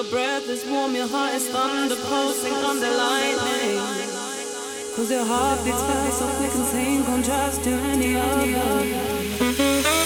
Your breath is warm, your heart is thunder pulsing under lightning. Cause your heart beats fast, so quick and sane, contrast to any other.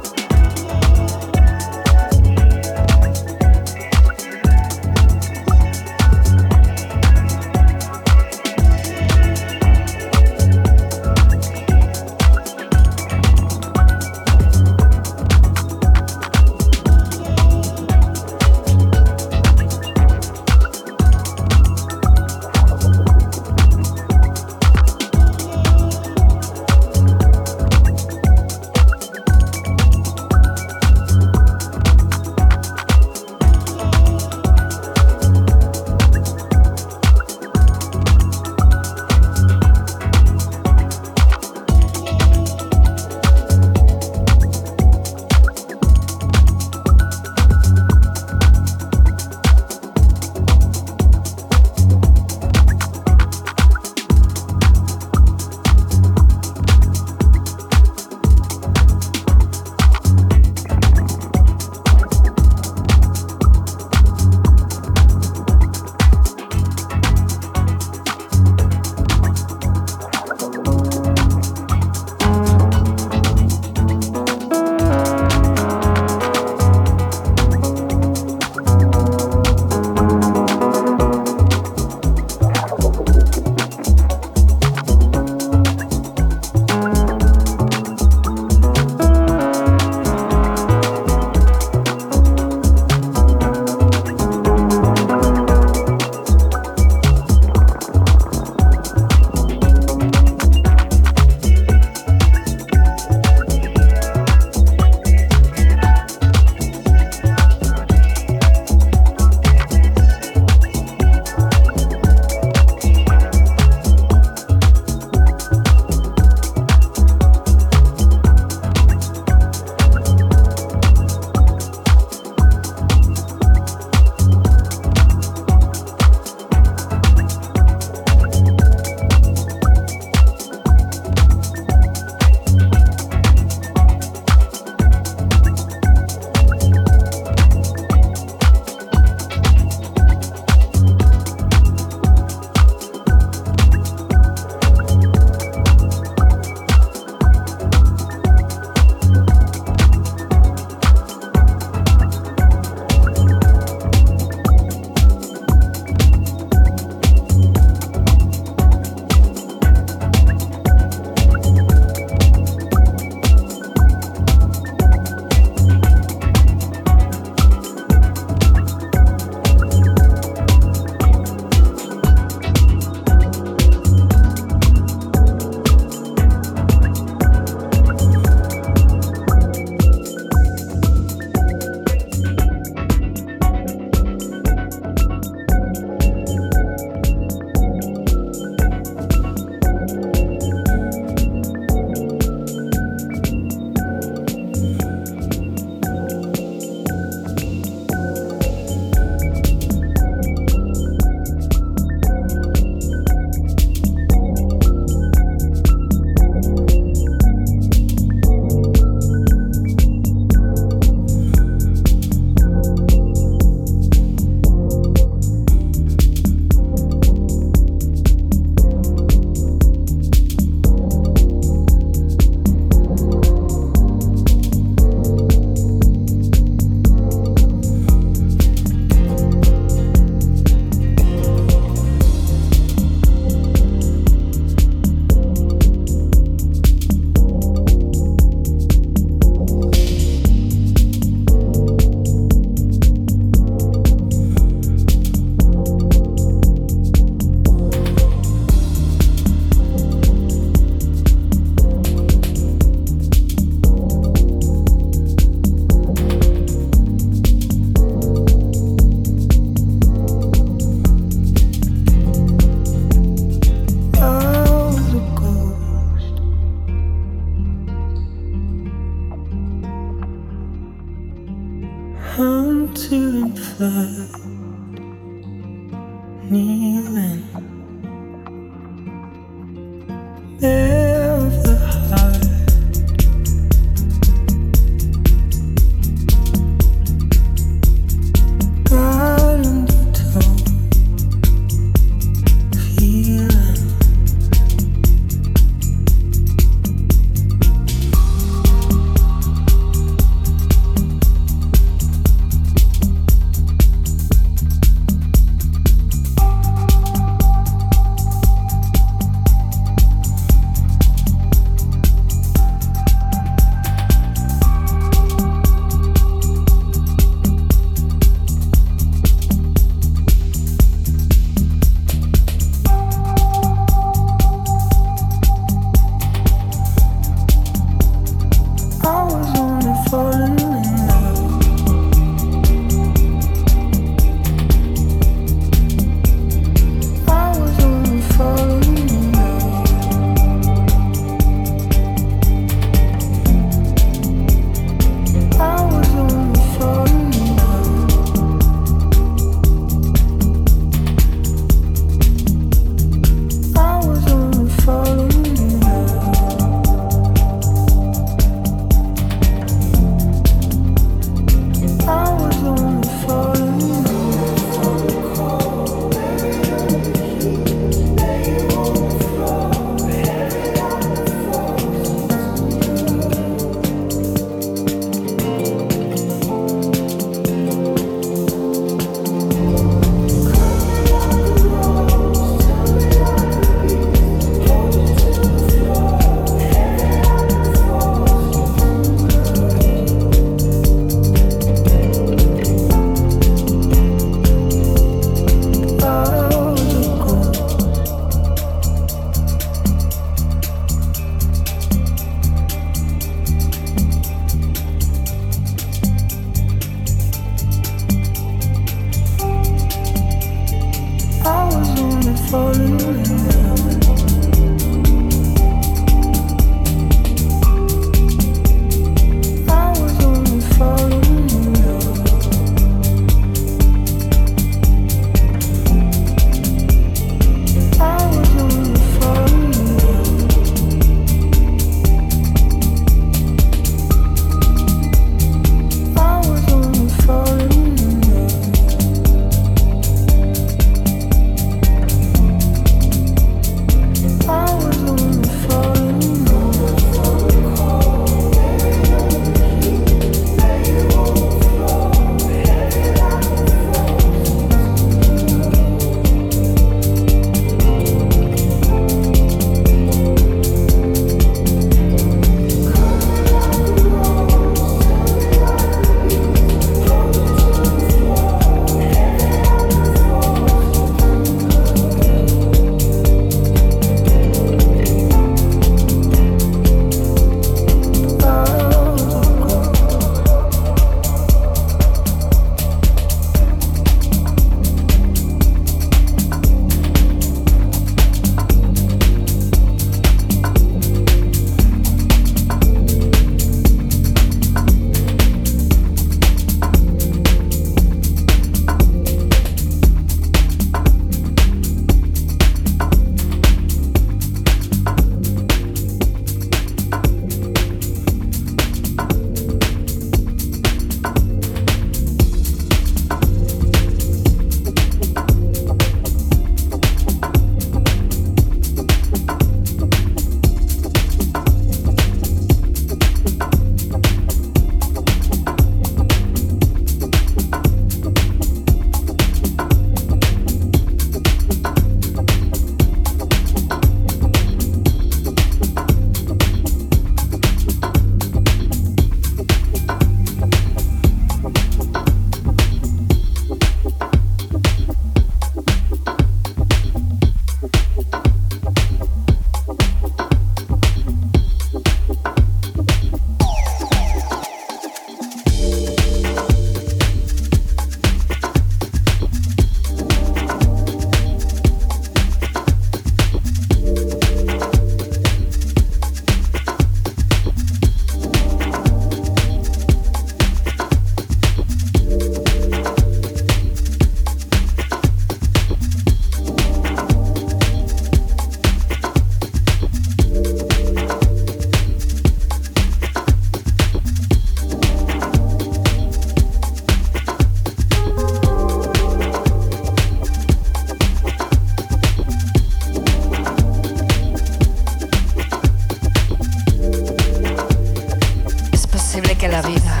que la vida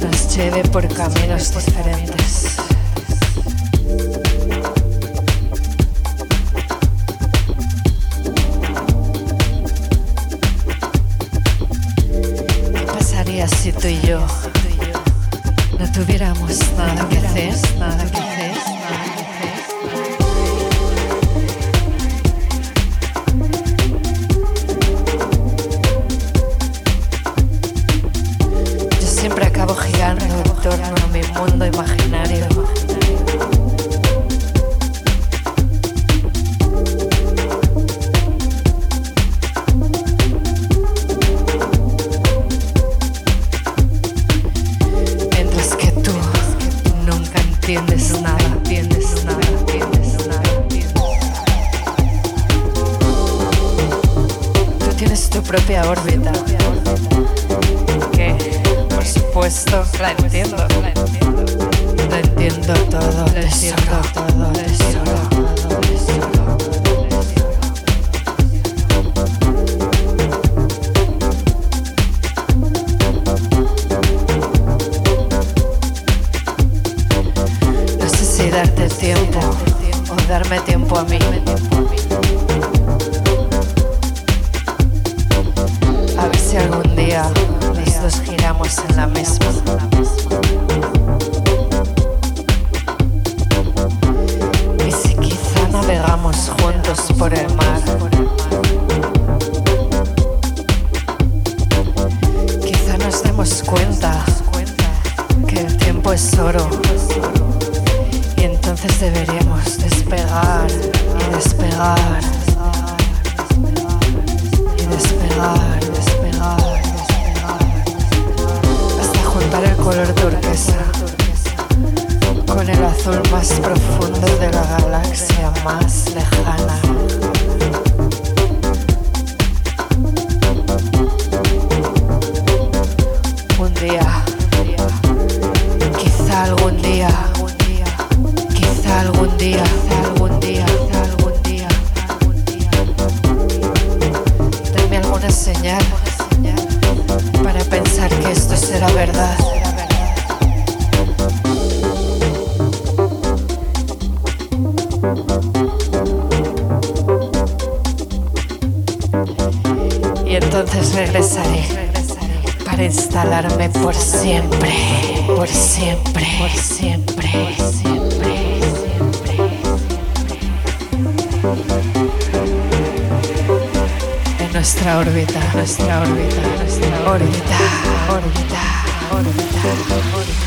nos lleve por caminos diferentes. ¿Qué pasaría si tú y yo regresaré para instalarme por siempre, por siempre, por siempre, por siempre, En nuestra órbita, nuestra órbita, nuestra órbita, órbita, órbita. órbita.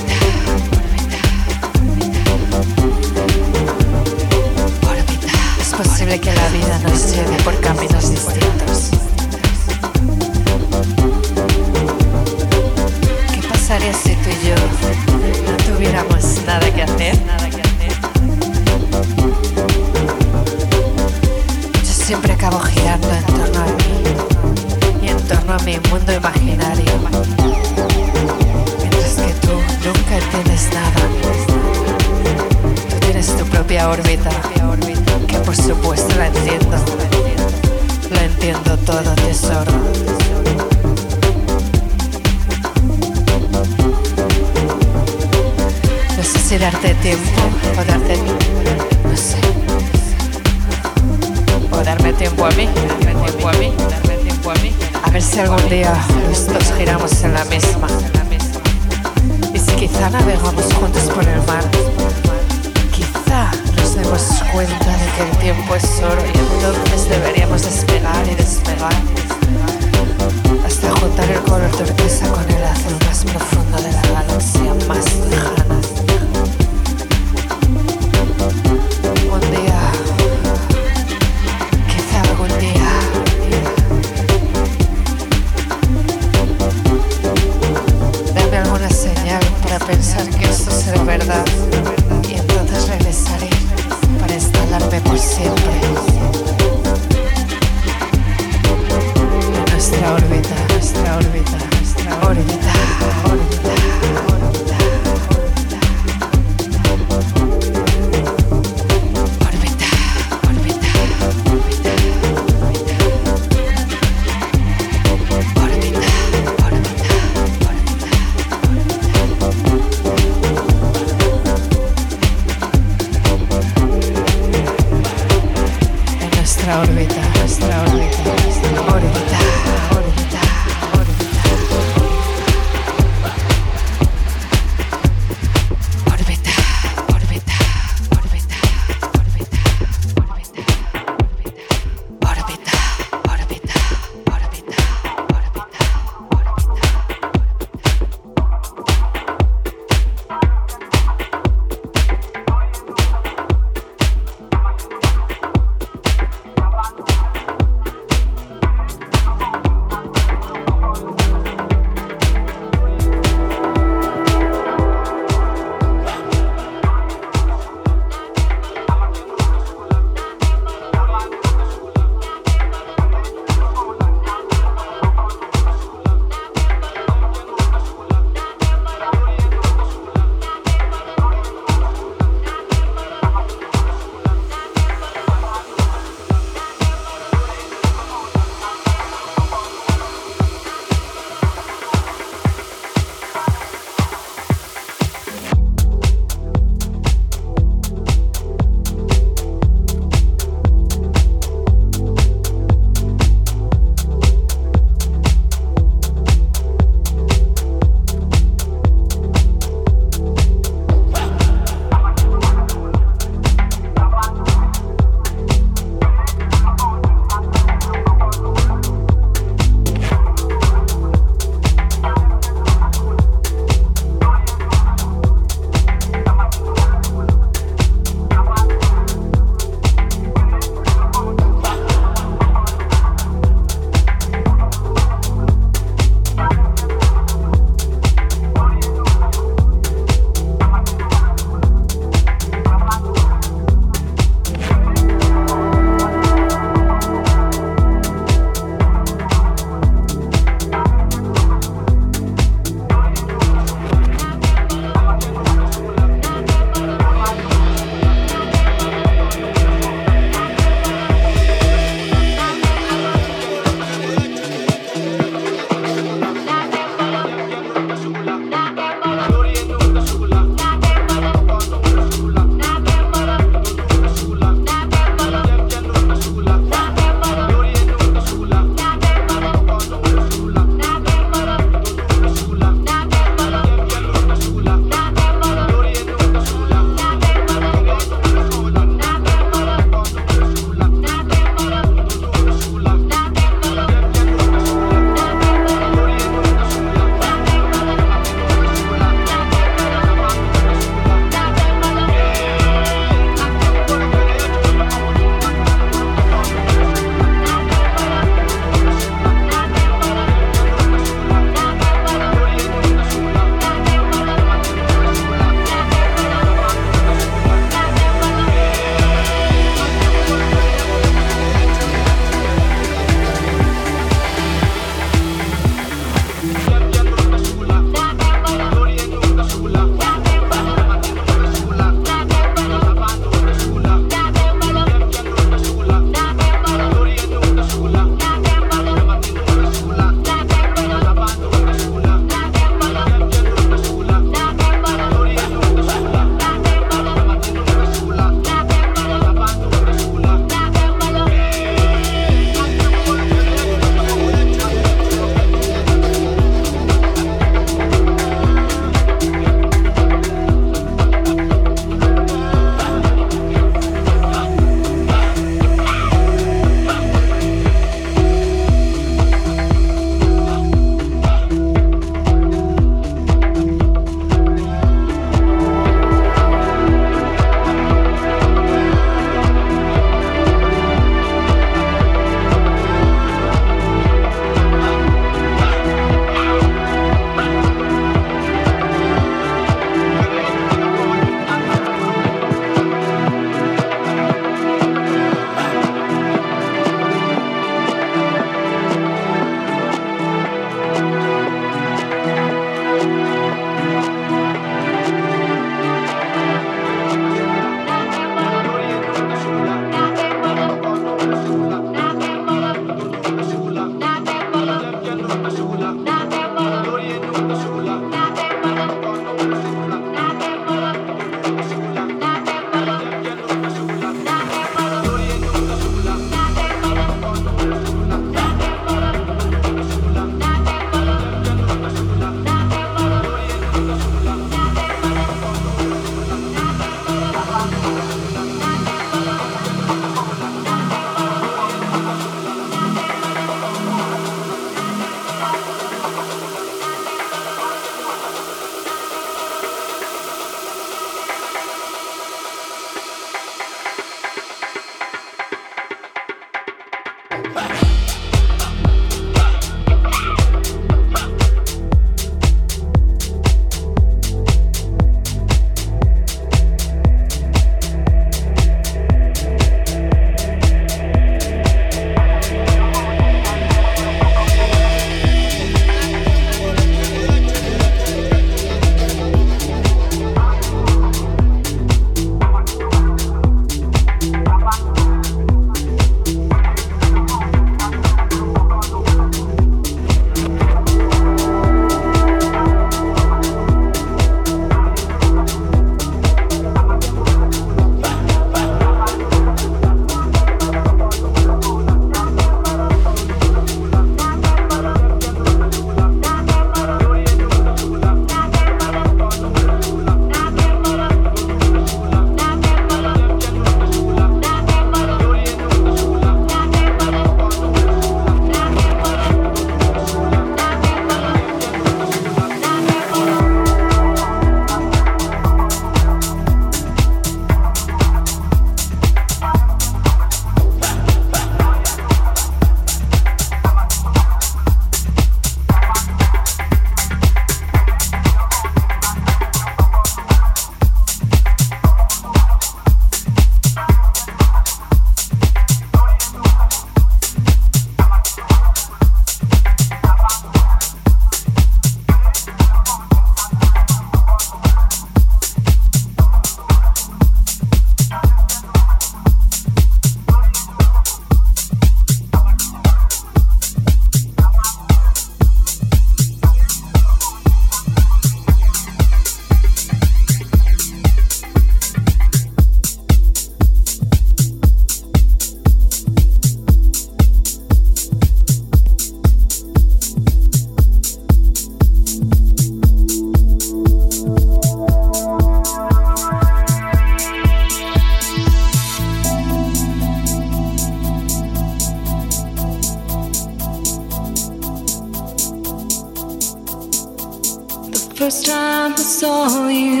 I saw you,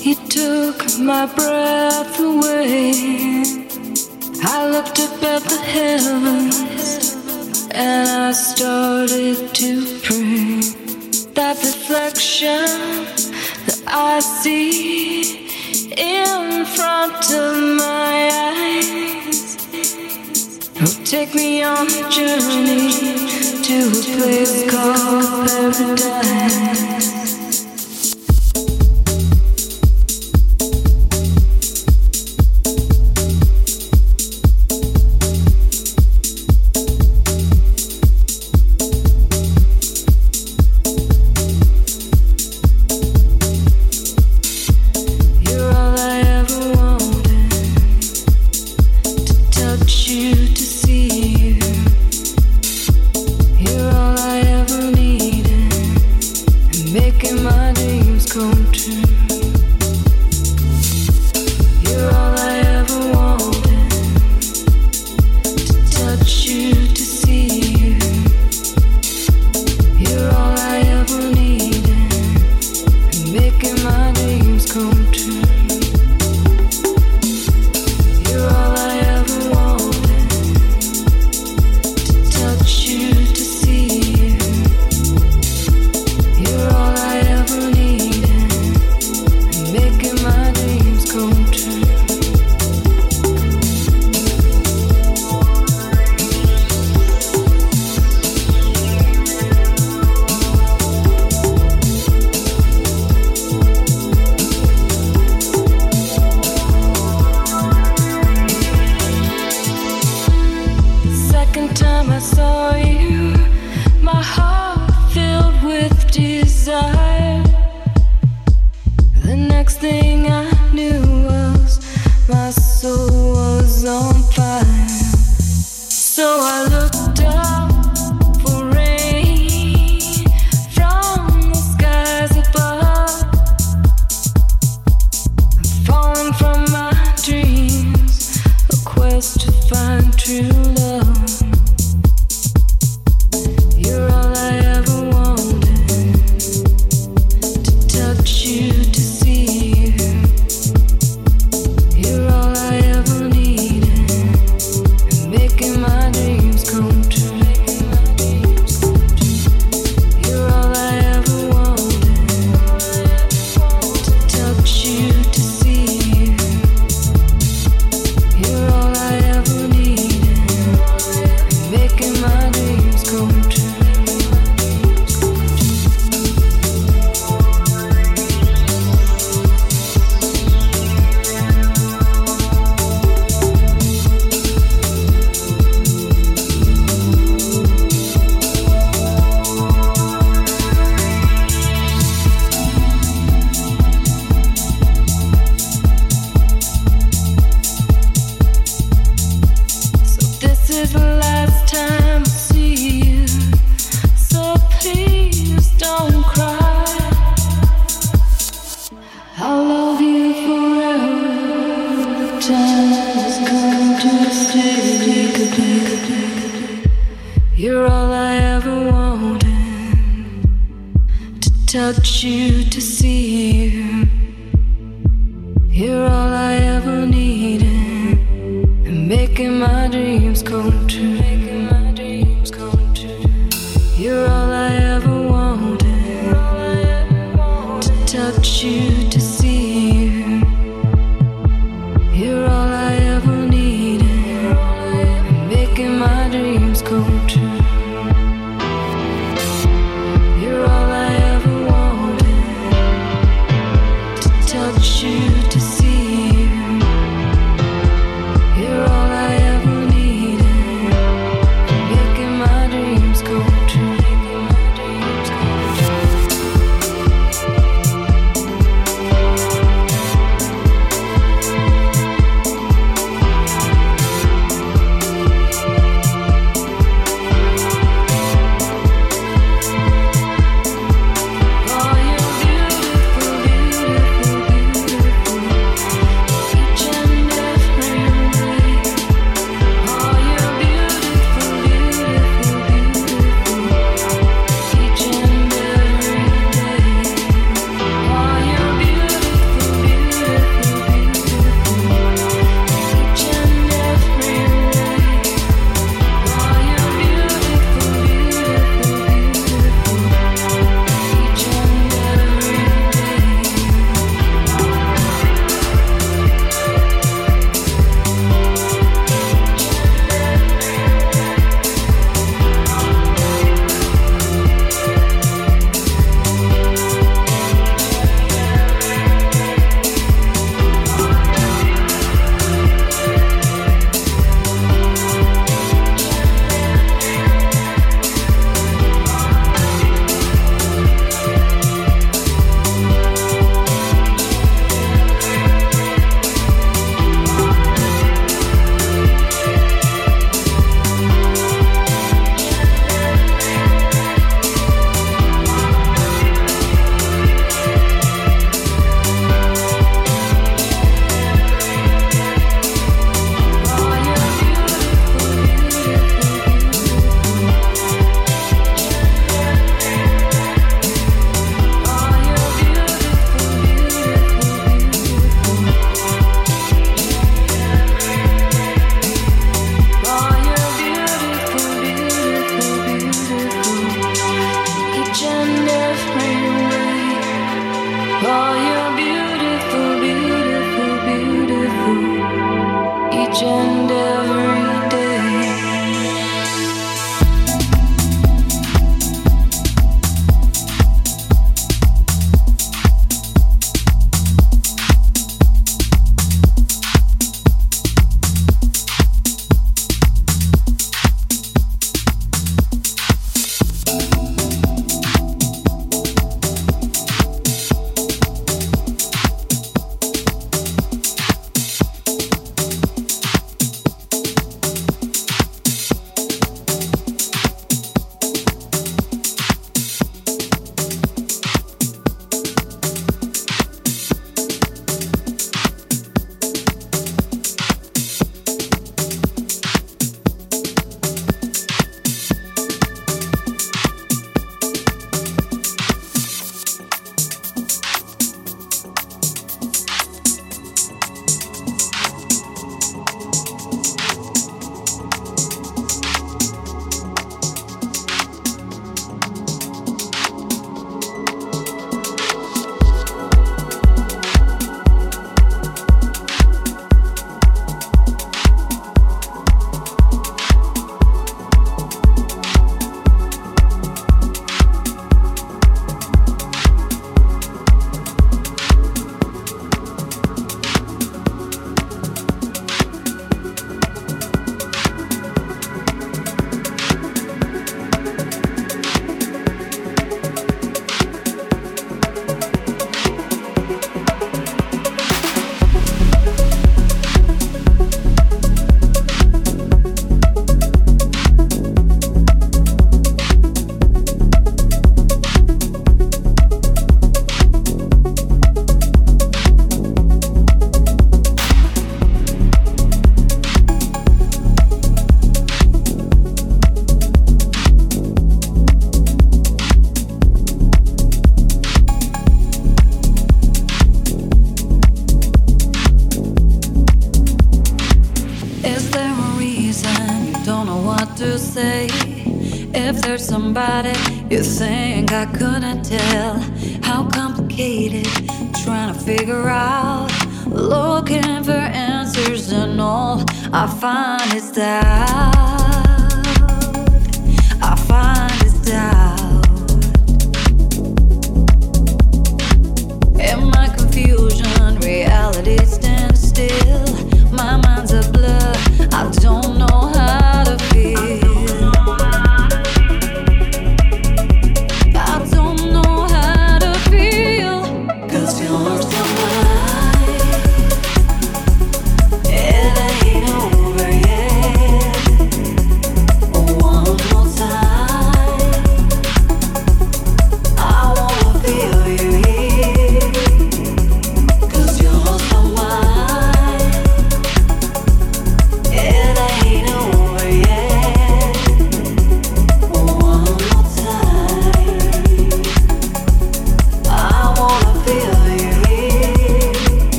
you took my breath away. I looked up at the heavens and I started to pray. That reflection that I see in front of my eyes. Oh, take me on a journey to a place called paradise.